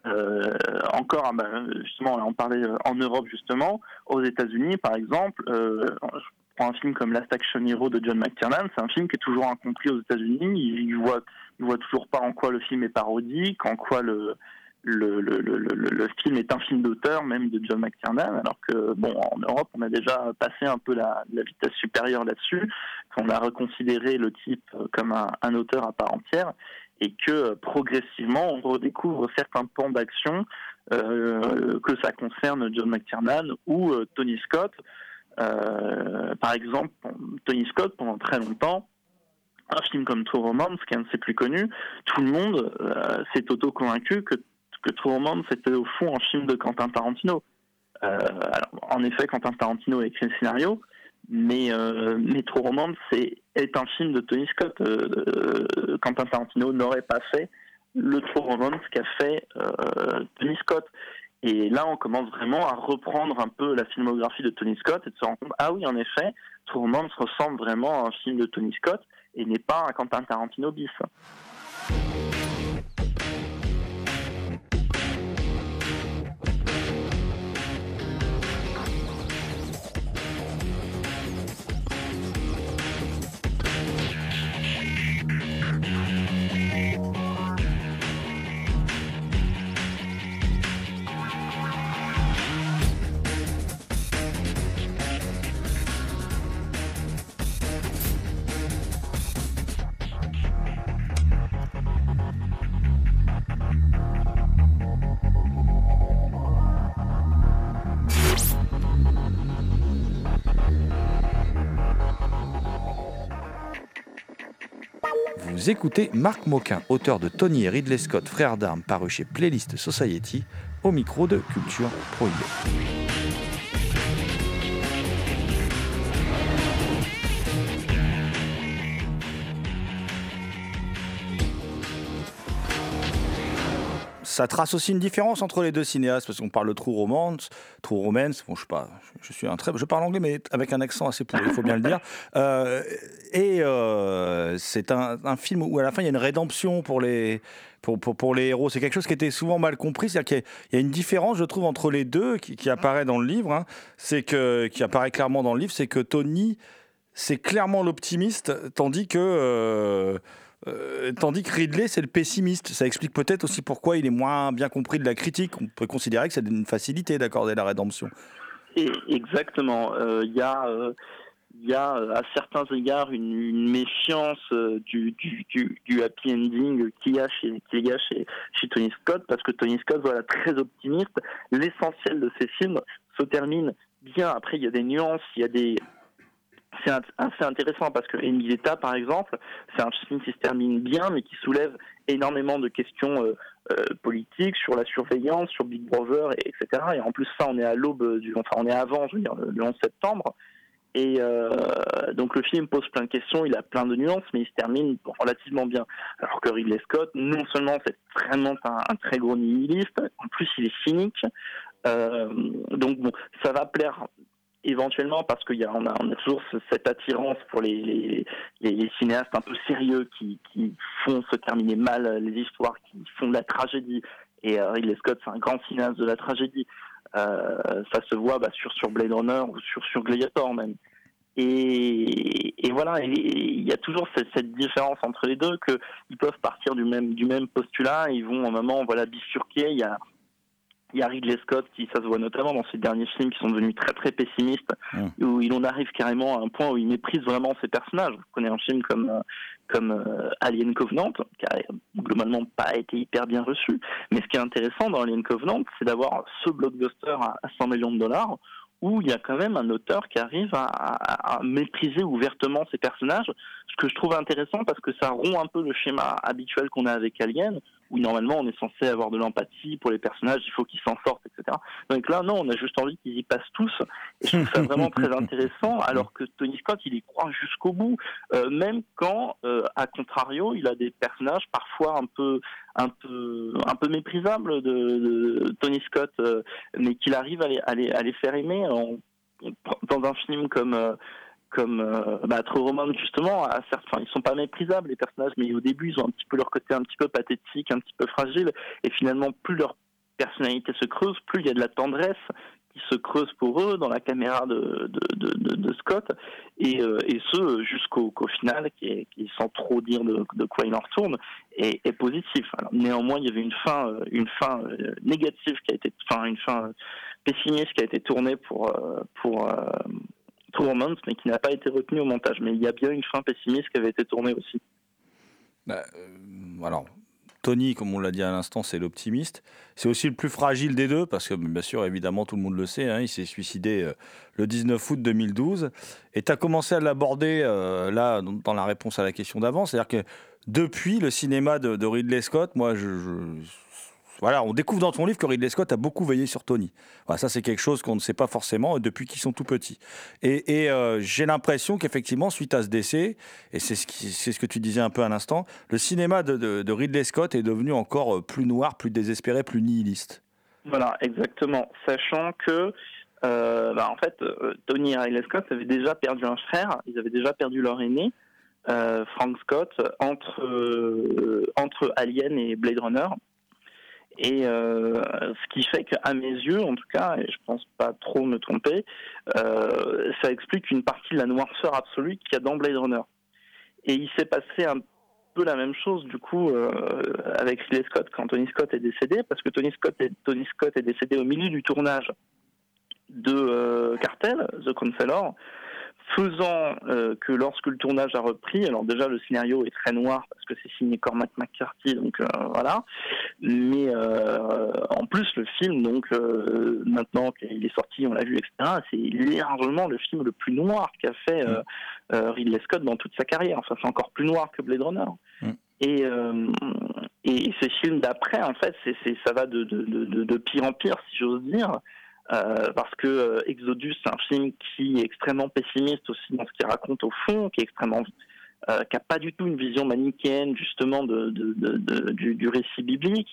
euh, encore, ben, justement, on parlait euh, en Europe justement, aux États-Unis par exemple. euh, je prends un film comme Last Action Hero de John McTiernan, c'est un film qui est toujours incompris aux États-Unis. Il, il voit, il voit toujours pas en quoi le film est parodique, en quoi le le, film est un film d'auteur, même de John McTiernan, alors que, bon, en Europe, on a déjà passé un peu la, vitesse supérieure là-dessus, qu'on a reconsidéré le type euh, comme un, auteur à part entière, et que euh, progressivement, on redécouvre certains pans d'action, euh, que ça concerne John McTiernan ou Tony Scott. Par exemple, Tony Scott, pendant très longtemps, un film comme True Romance, qui est un de ses plus connus, tout le monde s'est auto-convaincu que, que True Romance était au fond un film de Quentin Tarantino. Euh, alors, en effet, Quentin Tarantino a écrit le scénario, mais, euh, True Romance est, est un film de Tony Scott. Euh, euh, Quentin Tarantino n'aurait pas fait le True Romance qu'a fait Tony Scott. Et là, on commence vraiment à reprendre un peu la filmographie de Tony Scott et de se rendre compte, ah oui, en effet, True Romance ressemble vraiment à un film de Tony Scott et n'est pas un Quentin Tarantino bis. Vous écoutez Marc Moquin, auteur de Tony et Ridley Scott, frères d'armes, paru chez Playlist Society, au micro de Culture Prohibée. Ça trace aussi une différence entre les deux cinéastes, parce qu'on parle de True Romance, True Romance, bon, je sais pas, je suis un très, je parle anglais, mais avec un accent assez pourri, il faut bien le dire. Euh, et euh, c'est un, un film où à la fin il y a une rédemption pour les, pour, pour, pour les héros. C'est quelque chose qui était souvent mal compris, c'est-à-dire qu'il y a- il y, a une différence, je trouve, entre les deux qui, qui apparaît dans le livre, hein. c'est que, qui apparaît clairement dans le livre, c'est que Tony, c'est clairement l'optimiste, tandis que. euh, euh, tandis que Ridley, c'est le pessimiste. Ça explique peut-être aussi pourquoi il est moins bien compris de la critique. On peut considérer que c'est une facilité d'accorder la rédemption. Exactement. Euh, Il y a, euh, y a à certains égards une, méfiance euh, du, happy ending qu'il y a chez, qu'il y a chez, chez Tony Scott, parce que Tony Scott, voilà, très optimiste. L'essentiel de ses films se termine bien. Après, il y a des nuances, il y a des c'est assez intéressant parce que Enigeta, par exemple, c'est un film qui se termine bien, mais qui soulève énormément de questions euh, euh, politiques sur la surveillance, sur Big Brother, et, etc. Et en plus, ça, on est à l'aube du, enfin, on est avant, je veux dire, le, le 11 septembre. Et euh, donc le film pose plein de questions, il a plein de nuances, mais il se termine relativement bien. Alors que Ridley Scott, non seulement c'est vraiment un, très gros nihiliste, en plus il est cynique. Donc bon, ça va plaire éventuellement parce y a, on a, toujours ce- cette attirance pour les, cinéastes un peu sérieux qui, font se terminer mal les histoires, qui font de la tragédie. Et euh, Ridley Scott, c'est un grand cinéaste de la tragédie. Euh, ça se voit bah, sur, sur Blade Runner ou sur, sur Gladiator même. Et, et voilà, et il y a toujours cette, différence entre les deux que ils peuvent partir du même du même postulat, ils vont à un moment voilà bifurquer. Il y a Ridley Scott qui, ça se voit notamment dans ses derniers films qui sont devenus très très pessimistes, Mm. où il en arrive carrément à un point où il méprise vraiment ses personnages. Vous prenez un film comme euh, comme euh, Alien Covenant, qui a globalement pas été hyper bien reçu. Mais ce qui est intéressant dans Alien Covenant, c'est d'avoir ce blockbuster à à 100 millions de dollars où il y a quand même un auteur qui arrive à, à- à mépriser ouvertement ses personnages, ce que je trouve intéressant parce que ça rompt un peu le schéma habituel qu'on a avec Alien, où normalement on est censé avoir de l'empathie pour les personnages, il faut qu'ils s'en sortent, etc. Donc là, non, on a juste envie qu'ils y passent tous, et je trouve ça vraiment très intéressant, alors que Tony Scott, il y croit jusqu'au bout, euh, même quand, euh, à contrario, il a des personnages parfois un peu, un peu, un peu méprisables de, de Tony Scott, euh, mais qu'il arrive à les, à les, à les faire aimer en- dans un film comme comme euh, bah, justement à enfin, ils sont pas méprisables les personnages mais au début ils ont un petit peu leur côté un petit peu pathétique un petit peu fragile et finalement plus leur personnalité se creuse plus il y a de la tendresse qui se creuse pour eux dans la caméra de, de, Scott et, euh, et ce jusqu'au qu'au final qui, est, sans trop dire de, quoi il en retourne est, positif. Néanmoins il y avait une fin euh, une fin euh, négative qui a été enfin une fin pessimiste qui a été tournée pour pour Romance, mais qui n'a pas été retenue au montage. Mais il y a bien une fin pessimiste qui avait été tournée aussi. Bah, euh, alors, Tony, comme on l'a dit à l'instant, c'est l'optimiste. C'est aussi le plus fragile des deux, parce que bien sûr, évidemment, tout le monde le sait, hein, il s'est suicidé euh, le 19 août 2012. Et tu as commencé à l'aborder euh, là, dans- la réponse à la question d'avant. C'est-à-dire que depuis le cinéma de, Ridley Scott, moi, je- voilà, on découvre dans ton livre que Ridley Scott a beaucoup veillé sur Tony. Voilà, ça, c'est quelque chose qu'on ne sait pas forcément depuis qu'ils sont tout petits. Et, euh, j'ai l'impression qu'effectivement, suite à ce décès, et c'est ce, que tu disais un peu à l'instant, le cinéma de, Ridley Scott est devenu encore euh, plus noir, plus désespéré, plus nihiliste. Voilà, exactement. Sachant que, euh, bah, en fait, Tony et Ridley Scott avaient déjà perdu un frère, ils avaient déjà perdu leur aîné, Frank Scott, entre, entre Alien et Blade Runner. Et euh, ce qui fait qu'à mes yeux, en tout cas, et je pense pas trop me tromper, euh, ça explique une partie de la noirceur absolue qu'il y a dans Blade Runner. Et il s'est passé un peu la même chose du coup euh, avec Ridley Scott quand Tony Scott est décédé, parce que Tony Scott est, Tony Scott est décédé au milieu du tournage de Cartel, The Counselor, faisant euh, que lorsque le tournage a repris, alors déjà le scénario est très noir parce que c'est signé Cormac McCarthy, donc euh, voilà, mais euh, en plus le film, donc maintenant qu'il est sorti, on l'a vu, etc., c'est largement le film le plus noir qu'a fait Ridley Scott dans toute sa carrière. Enfin, c'est encore plus noir que Blade Runner. Mm. Et, et ces films d'après, en fait, c'est, c'est, ça va de, de, de, de pire en pire, si j'ose dire. Euh, parce que euh, Exodus, c'est un film qui est extrêmement pessimiste aussi dans ce qu'il raconte au fond, qui est extrêmement euh, qui a pas du tout une vision manichéenne justement de, du, récit biblique.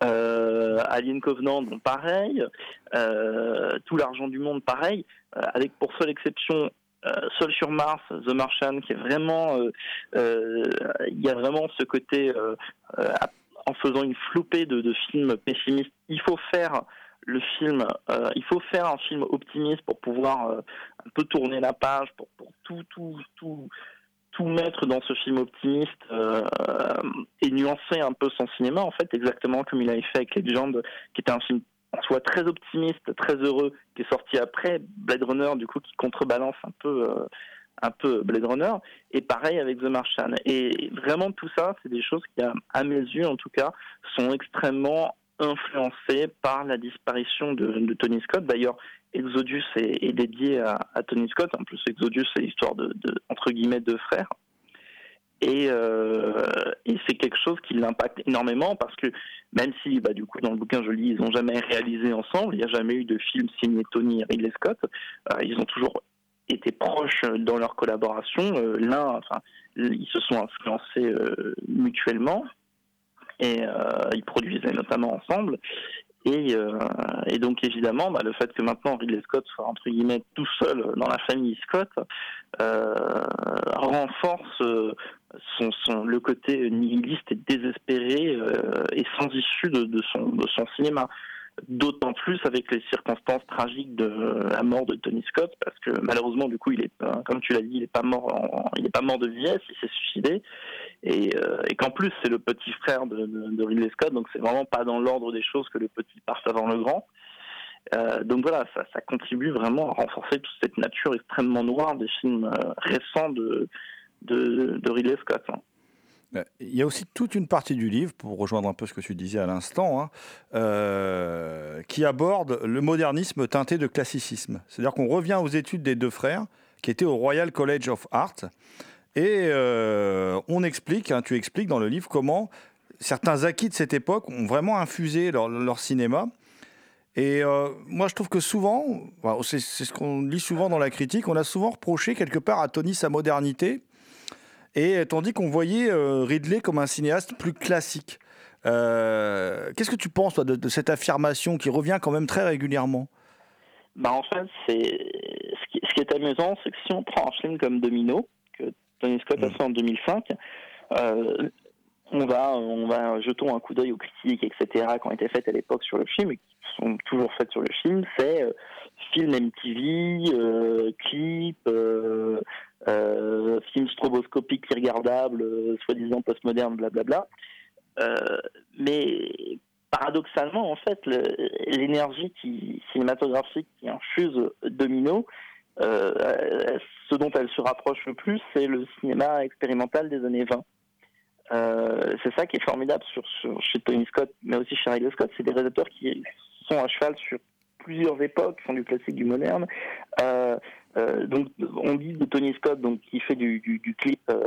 Alien Covenant, pareil. Tout l'argent du monde, pareil. Avec pour seule exception Seul sur Mars, The Martian, qui est vraiment, il y a vraiment ce côté, en faisant une flopée de films pessimistes, il faut faire le film, euh, il faut faire un film optimiste pour pouvoir euh, un peu tourner la page, pour, tout, tout, tout, tout mettre dans ce film optimiste euh, et nuancer un peu son cinéma, en fait, exactement comme il avait fait avec Legend, qui était un film en soi très optimiste, très heureux, qui est sorti après Blade Runner, du coup, qui contrebalance un peu, un peu Blade Runner, et pareil avec The Martian. Et vraiment tout ça, c'est des choses qui, à mes yeux en tout cas, sont extrêmement influencées par la disparition de, Tony Scott. D'ailleurs, Exodus est, dédié à, Tony Scott. En plus, Exodus, c'est l'histoire de, entre guillemets, deux frères. Et, euh, et c'est quelque chose qui l'impacte énormément parce que même si, bah, du coup, dans le bouquin, je lis, ils n'ont jamais réalisé ensemble, il n'y a jamais eu de film signé Tony et Ridley Scott. Euh, ils ont toujours été proches dans leur collaboration. Euh, L'un, enfin, ils se sont influencés mutuellement et euh, ils produisaient notamment ensemble. Et, euh, donc évidemment, bah, le fait que maintenant Ridley Scott soit entre guillemets tout seul dans la famille Scott euh, renforce son, le côté nihiliste et désespéré et sans issue de son cinéma. D'autant plus avec les circonstances tragiques de la mort de Tony Scott, parce que malheureusement, du coup, il est, comme tu l'as dit, il est pas mort, il pas mort de vieillesse, il s'est suicidé, et, euh, qu'en plus c'est le petit frère de, Ridley Scott, donc c'est vraiment pas dans l'ordre des choses que le petit parte avant le grand. Euh, donc voilà, ça, contribue vraiment à renforcer toute cette nature extrêmement noire des films euh, récents de, de, de Ridley Scott. Hein. Il y a aussi toute une partie du livre, pour rejoindre un peu ce que tu disais à l'instant, hein, euh, qui aborde le modernisme teinté de classicisme. C'est-à-dire qu'on revient aux études des deux frères, qui étaient au Royal College of Art, et euh, on explique, hein, tu expliques dans le livre comment certains acquis de cette époque ont vraiment infusé leur, cinéma. Et euh, moi, je trouve que souvent, c'est ce qu'on lit souvent dans la critique, on a souvent reproché quelque part à Tony sa modernité, et tandis qu'on voyait euh, Ridley comme un cinéaste plus classique. Euh, Qu'est-ce que tu penses toi, de, de, cette affirmation qui revient quand même très régulièrement? Bah, En fait, ce qui, ce qui est amusant, c'est que si on prend un film comme Domino, que Tony Scott a fait en 2005, euh, on va, on va jetons un coup d'œil aux critiques, etc., qui ont été faites à l'époque sur le film et qui sont toujours faites sur le film. C'est euh, film MTV, euh, clip, euh, euh, film stroboscopique irregardable, soi-disant postmoderne, blablabla. mais paradoxalement, en fait, l'énergie qui, cinématographique qui infuse Domino, euh, ce dont elle se rapproche le plus, c'est le cinéma expérimental des années 20. Euh, c'est ça qui est formidable sur, sur, chez Tony Scott, mais aussi chez Ridley Scott, c'est des réalisateurs qui sont à cheval sur plusieurs époques, font du classique, du moderne. Euh, donc, on dit de Tony Scott, donc qui fait du, clip euh,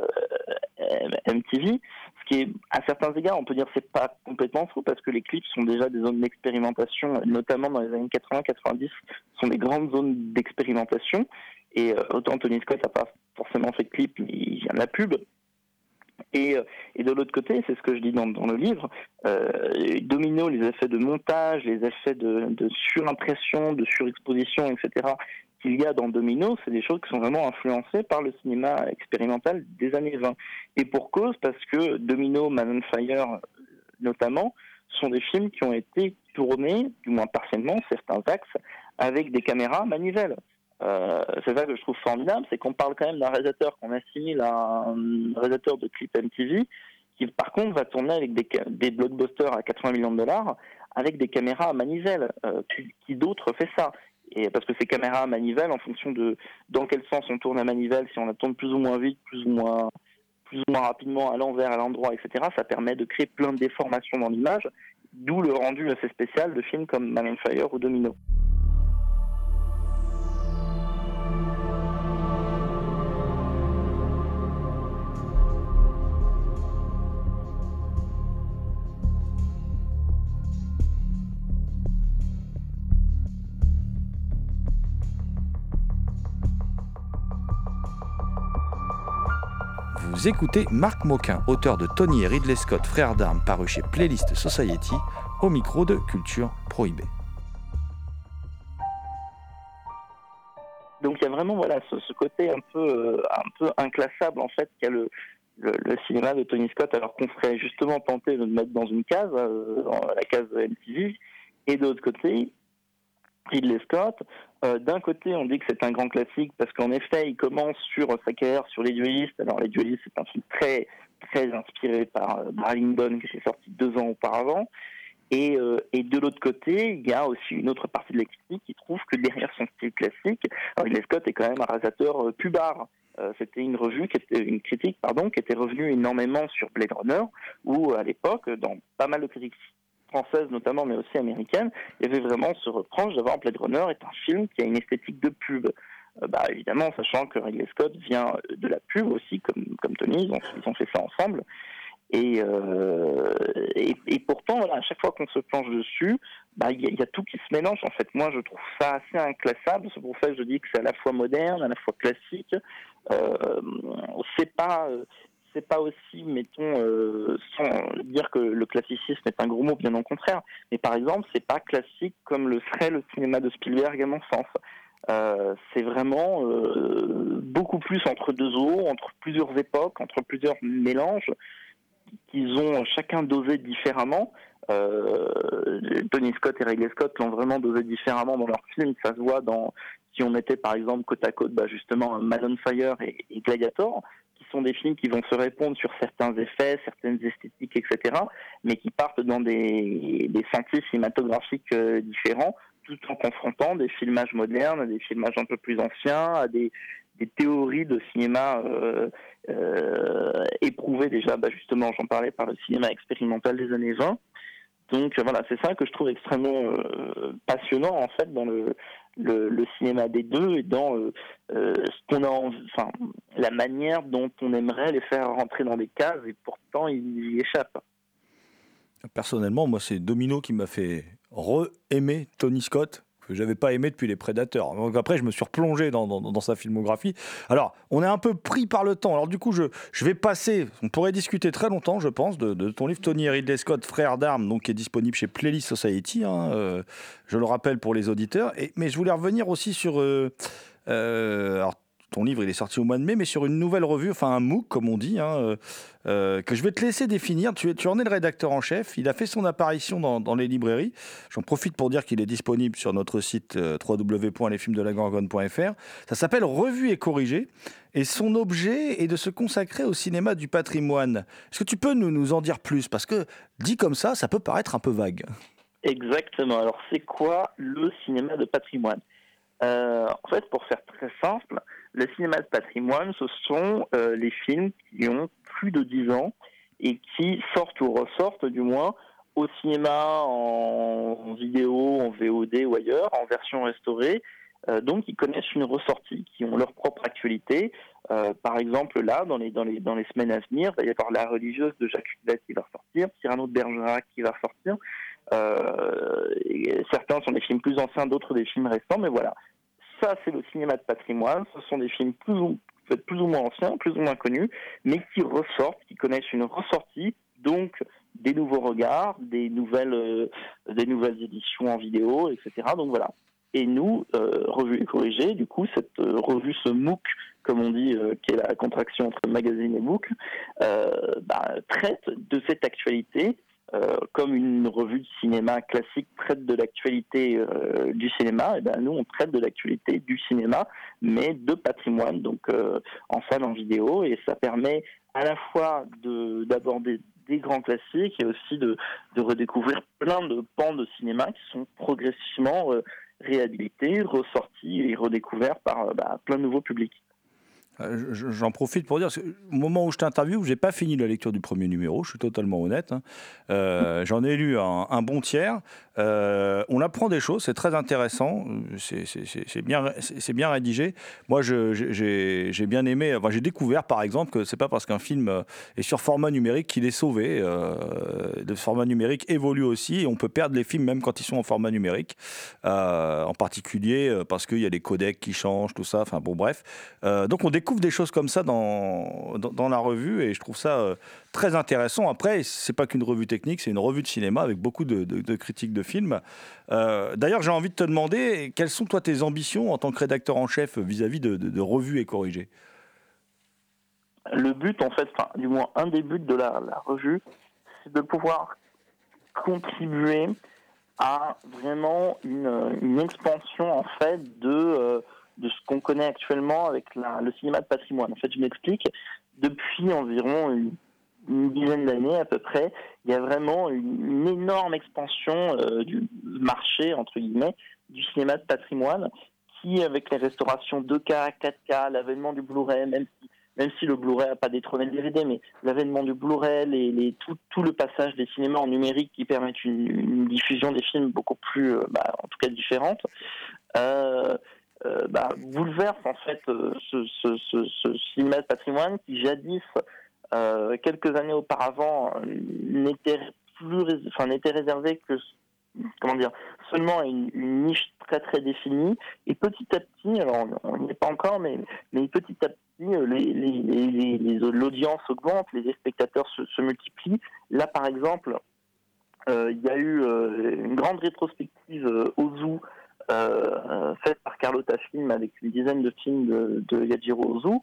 MTV, ce qui est à certains égards, on peut dire c'est pas complètement faux parce que les clips sont déjà des zones d'expérimentation, notamment dans les années 80-90, sont des grandes zones d'expérimentation. Et euh, autant Tony Scott n'a pas forcément fait de clip, il vient de la pub. Et, et, de l'autre côté, c'est ce que je dis dans, dans le livre, euh, domino les effets de montage, les effets de, de surimpression, de surexposition, etc., qu'il y a dans Domino, c'est des choses qui sont vraiment influencées par le cinéma expérimental des années 20. Et pour cause, parce que Domino, Man on Fire, notamment, sont des films qui ont été tournés, du moins partiellement, certains axes, avec des caméras manivelles. Euh, c'est ça que je trouve formidable, c'est qu'on parle quand même d'un réalisateur qu'on assimile à un réalisateur de clip MTV, qui par contre va tourner avec des, blockbusters à 80 millions de dollars, avec des caméras à manivelle. Euh, qui, d'autre fait ça et parce que ces caméras à manivelle, en fonction de dans quel sens on tourne à manivelle, si on la tourne plus ou moins vite, plus ou moins plus ou moins rapidement, à l'envers, à l'endroit, etc., ça permet de créer plein de déformations dans l'image, d'où le rendu assez spécial de films comme Man Fire ou Domino. Écoutez Marc Moquin, auteur de Tony et Ridley Scott, frères d'armes, paru chez Playlist Society, au micro de Culture Prohibée. Donc il y a vraiment voilà ce, ce côté un peu euh, un peu inclassable en fait qu'a le, le le cinéma de Tony Scott alors qu'on serait justement tenté de le mettre dans une case euh, dans la case MTV et de l'autre côté Ridley Scott euh, d'un côté on dit que c'est un grand classique parce qu'en effet il commence sur sa carrière sur les duellistes alors les duellistes c'est un film très très inspiré par euh, Darlington qui est sorti deux ans auparavant et, euh, et de l'autre côté, il y a aussi une autre partie de la critique qui trouve que derrière son style classique, Ridley Scott est quand même un réalisateur euh, pubard. C'était une revue, qui était, une critique, pardon, qui était revenue énormément sur Blade Runner, où à l'époque, dans pas mal de critiques françaises notamment, mais aussi américaines, il y vraiment ce reproche d'avoir Blade Runner est un film qui a une esthétique de pub. Euh, bah, évidemment, sachant que Ridley Scott vient de la pub aussi, comme, comme Tony, ils ont, fait ça ensemble. Et, euh, et, pourtant, à chaque fois qu'on se planche dessus, bah, il y, a- tout qui se mélange. En fait, moi, je trouve ça assez inclassable. C'est pour ça que je dis que c'est à la fois moderne, à la fois classique. Euh, c'est pas, euh, c'est pas aussi, mettons, euh, sans dire que le classicisme est un gros mot, bien au contraire. Mais par exemple, c'est pas classique comme le serait le cinéma de Spielberg à mon sens. Euh, c'est vraiment euh, beaucoup plus entre deux eaux, entre plusieurs époques, entre plusieurs mélanges qu'ils ont chacun dosé différemment. Tony Scott et Ridley Scott l'ont vraiment dosé différemment dans leurs films. Ça se voit dans si on mettait par exemple côte à côte, bah, justement, Man on Fire et, Gladiator, des films qui vont se répondre sur certains effets, certaines esthétiques, etc., mais qui partent dans des, des sentiers cinématographiques euh, différents, tout en confrontant des filmages modernes, des filmages un peu plus anciens, à des, des théories de cinéma euh, euh, éprouvées déjà, bah, justement, j'en parlais par le cinéma expérimental des années 20. Donc euh, voilà, c'est ça que je trouve extrêmement euh, passionnant en fait dans le, cinéma des deux et dans euh, ce qu'on a, enfin la manière dont on aimerait les faire rentrer dans des cases et pourtant ils y échappent. Personnellement, moi, c'est Domino qui m'a fait re-aimer Tony Scott que j'avais pas aimé depuis les Prédateurs. Donc après, je me suis replongé dans, dans- sa filmographie. Alors, on est un peu pris par le temps. Alors du coup, je, je vais passer. On pourrait discuter très longtemps, je pense, de, ton livre Tony et Ridley Scott, Frères d'armes, donc qui est disponible chez Playlist Society. hein, euh, je le rappelle pour les auditeurs. Et, mais je voulais revenir aussi sur. euh, euh, ton livre, il est sorti au mois de mai, mais sur une nouvelle revue, enfin un MOOC, comme on dit, hein, euh, euh, que je vais te laisser définir. Tu, tu en es le rédacteur en chef. Il a fait son apparition dans, les librairies. J'en profite pour dire qu'il est disponible sur notre site euh, www.lesfilmsdelagorgone.fr. Ça s'appelle Revue et corrigé. Et son objet est de se consacrer au cinéma du patrimoine. Est-ce que tu peux nous, nous en dire plus? Parce que dit comme ça, ça peut paraître un peu vague. Exactement. Alors, c'est quoi le cinéma de patrimoine? Euh, En fait, pour faire très simple, le cinéma de patrimoine, ce sont euh, les films qui ont plus de 10 ans et qui sortent ou ressortent, du moins, au cinéma en, vidéo, en VOD ou ailleurs, en version restaurée. Euh, donc, ils connaissent une ressortie, qui ont leur propre actualité. Euh, par exemple, là, dans les, dans, les, dans les semaines à venir, il va y avoir La religieuse de Jacques Huguet qui va ressortir, Cyrano de Bergerac qui va ressortir. Euh, certains sont des films plus anciens, d'autres des films récents, mais voilà. Ça, c'est le cinéma de patrimoine. Ce sont des films plus ou, plus ou moins anciens, plus ou moins connus, mais qui ressortent, qui connaissent une ressortie, donc des nouveaux regards, des nouvelles, euh, des nouvelles éditions en vidéo, etc. Donc voilà. Et nous, euh, Revue et Corrigé, du coup, cette euh, revue, ce MOOC, comme on dit, euh, qui est la contraction entre magazine et MOOC, bah, traite de cette actualité euh, comme une revue de cinéma classique traite de l'actualité euh, du cinéma, et ben nous on traite de l'actualité du cinéma, mais de patrimoine, donc euh, en salle, en vidéo, et ça permet à la fois de d'aborder des grands classiques et aussi de, de redécouvrir plein de pans de cinéma qui sont progressivement réhabilités, ressortis et redécouverts par bah, plein de nouveaux publics. Euh, je- J'en profite pour dire, au moment où je t'interviewe, j'ai pas fini la lecture du premier numéro, je suis totalement honnête. hein. Euh, J'en ai lu un, bon tiers. Euh, on apprend des choses, c'est très intéressant, c'est- bien, bien rédigé. Moi, j'ai- bien aimé, enfin, j'ai découvert par exemple que c'est pas parce qu'un film est sur format numérique qu'il est sauvé. Le format numérique évolue aussi et on peut perdre les films même quand ils sont en format numérique, en particulier parce qu'il y a les codecs qui changent, tout ça. Enfin bon, bref. Donc on découvre découvre des choses comme ça dans, dans, la revue et je trouve ça euh, très intéressant. Après, c'est pas qu'une revue technique, c'est une revue de cinéma avec beaucoup de, critiques de films. Euh, D'ailleurs, j'ai envie de te demander quelles sont toi tes ambitions en tant que rédacteur en chef vis-à-vis de, de, revues et corrigées? le but, en fait, enfin, du moins un des buts de la, revue, c'est de pouvoir contribuer à vraiment une, une expansion, en fait, de, euh, de ce qu'on connaît actuellement avec le cinéma de patrimoine. En fait, je m'explique. Depuis environ une, dizaine d'années à peu près, il y a vraiment une, énorme expansion euh, du marché, entre guillemets, du cinéma de patrimoine qui, avec les restaurations 2K, 4K, l'avènement du Blu-ray, même si le Blu-ray n'a pas détrôné le DVD, mais l'avènement du Blu-ray, les, tout, le passage des cinémas en numérique qui permettent une, une diffusion des films beaucoup plus, euh, bah, en tout cas différente, euh, euh, bah, bouleverse en fait euh, ce, ce- ce- patrimoine qui jadis, euh, quelques années auparavant, n'était plus, enfin n'était réservé que comment dire seulement à une, niche très très définie. Et petit à petit alors on n'y est pas encore mais mais petit à petit l'audience augmente les spectateurs se, se multiplient. Là par exemple il y a eu une grande rétrospective au zoo euh, faite par Carlotta Film avec une dizaine de films de, de Yajiro Ozu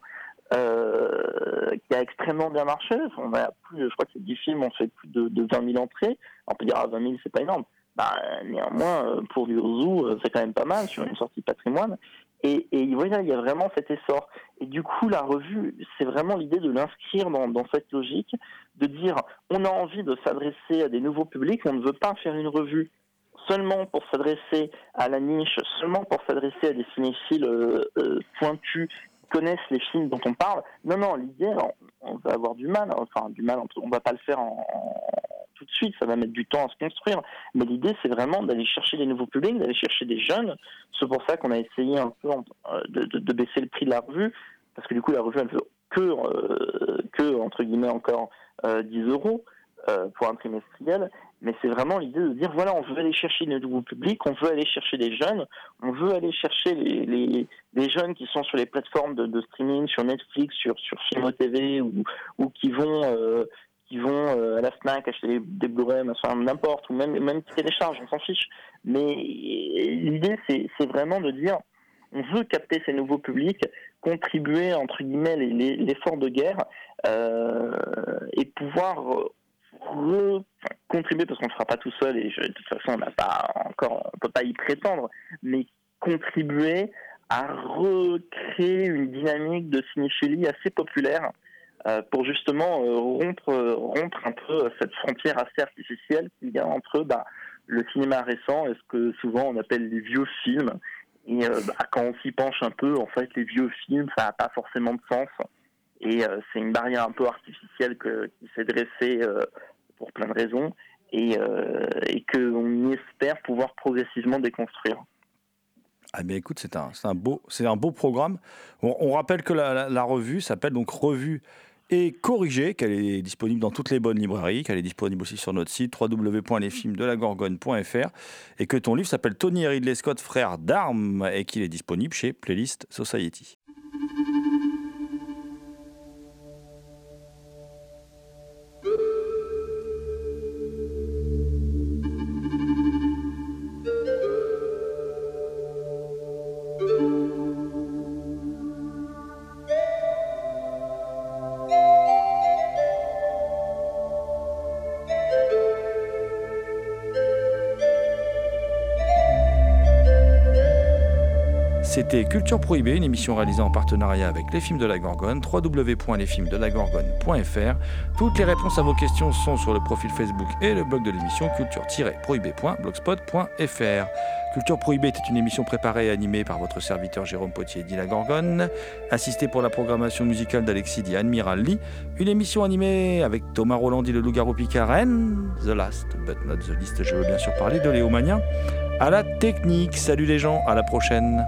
euh, qui a extrêmement bien marché. On a plus, je crois que ces 10 films ont fait plus de, de 20 000 entrées. On peut dire à 20 000, c'est pas énorme. Bah, néanmoins, euh, pour du Ozu, euh, c'est quand même pas mal sur une sortie patrimoine. Et, et voilà, il y a vraiment cet essor. Et du coup, la revue, c'est vraiment l'idée de l'inscrire dans, dans cette logique, de dire on a envie de s'adresser à des nouveaux publics, on ne veut pas faire une revue seulement pour s'adresser à la niche, seulement pour s'adresser à des cinéphiles euh, euh, pointus qui connaissent les films dont on parle. Non, non, l'idée, on, va avoir du mal, enfin du mal, on va pas le faire tout de suite, ça va mettre du temps à se construire. Mais l'idée, c'est vraiment d'aller chercher des nouveaux publics, d'aller chercher des jeunes. C'est pour ça qu'on a essayé un peu euh, de, baisser le prix de la revue, parce que du coup, la revue, elle veut que, entre guillemets, encore euh, 10 euros euh, pour un trimestriel. Mais c'est vraiment l'idée de dire, voilà, on veut aller chercher des nouveaux publics, on veut aller chercher des jeunes, on veut aller chercher les, les, jeunes qui sont sur les plateformes de, streaming, sur Netflix, sur, sur Filmo TV, ou, ou qui vont... euh, qui vont euh, à la Fnac acheter des, Blu-ray, n'importe, ou même, même qui téléchargent, on s'en fiche. Mais l'idée, c'est vraiment de dire, on veut capter ces nouveaux publics, contribuer, entre guillemets, les- les- l'effort de guerre, et pouvoir contribuer, parce qu'on ne le fera pas tout seul, et de toute façon, on n'a pas encore, on peut pas y prétendre, mais contribuer à recréer une dynamique de cinéphilie assez populaire euh, pour justement euh, rompre, euh, rompre un peu cette frontière assez artificielle qu'il y a entre bah, le cinéma récent et ce que souvent on appelle les vieux films. Et bah, quand on s'y penche un peu, en fait, les vieux films, ça n'a pas forcément de sens. Et c'est une barrière un peu artificielle qui s'est dressée pour plein de raisons et, euh, et qu'on espère pouvoir progressivement déconstruire. Ah bien écoute, c'est un, un, beau, un beau programme. On, rappelle que la, revue s'appelle donc Revue et corrigée, qu'elle est disponible dans toutes les bonnes librairies, qu'elle est disponible aussi sur notre site www.lesfilmsdelagorgone.fr et que ton livre s'appelle Tony et Ridley Scott, frères d'armes, et qu'il est disponible chez Playlist Society. Culture Prohibée, une émission réalisée en partenariat avec les films de la Gorgone, www.lesfilmsdelagorgone.fr. Toutes les réponses à vos questions sont sur le profil Facebook et le blog de l'émission culture-prohibée.blogspot.fr. Culture Prohibée était une émission préparée et animée par votre serviteur Jérôme Potier dit la Gorgone, assisté pour la programmation musicale d'Alexis dit Admiral Lee, une émission animée avec Thomas Roland dit le loup-garou Picaren, The Last but not the least, je veux bien sûr parler de Léo Magnin, à la technique. Salut les gens, à la prochaine.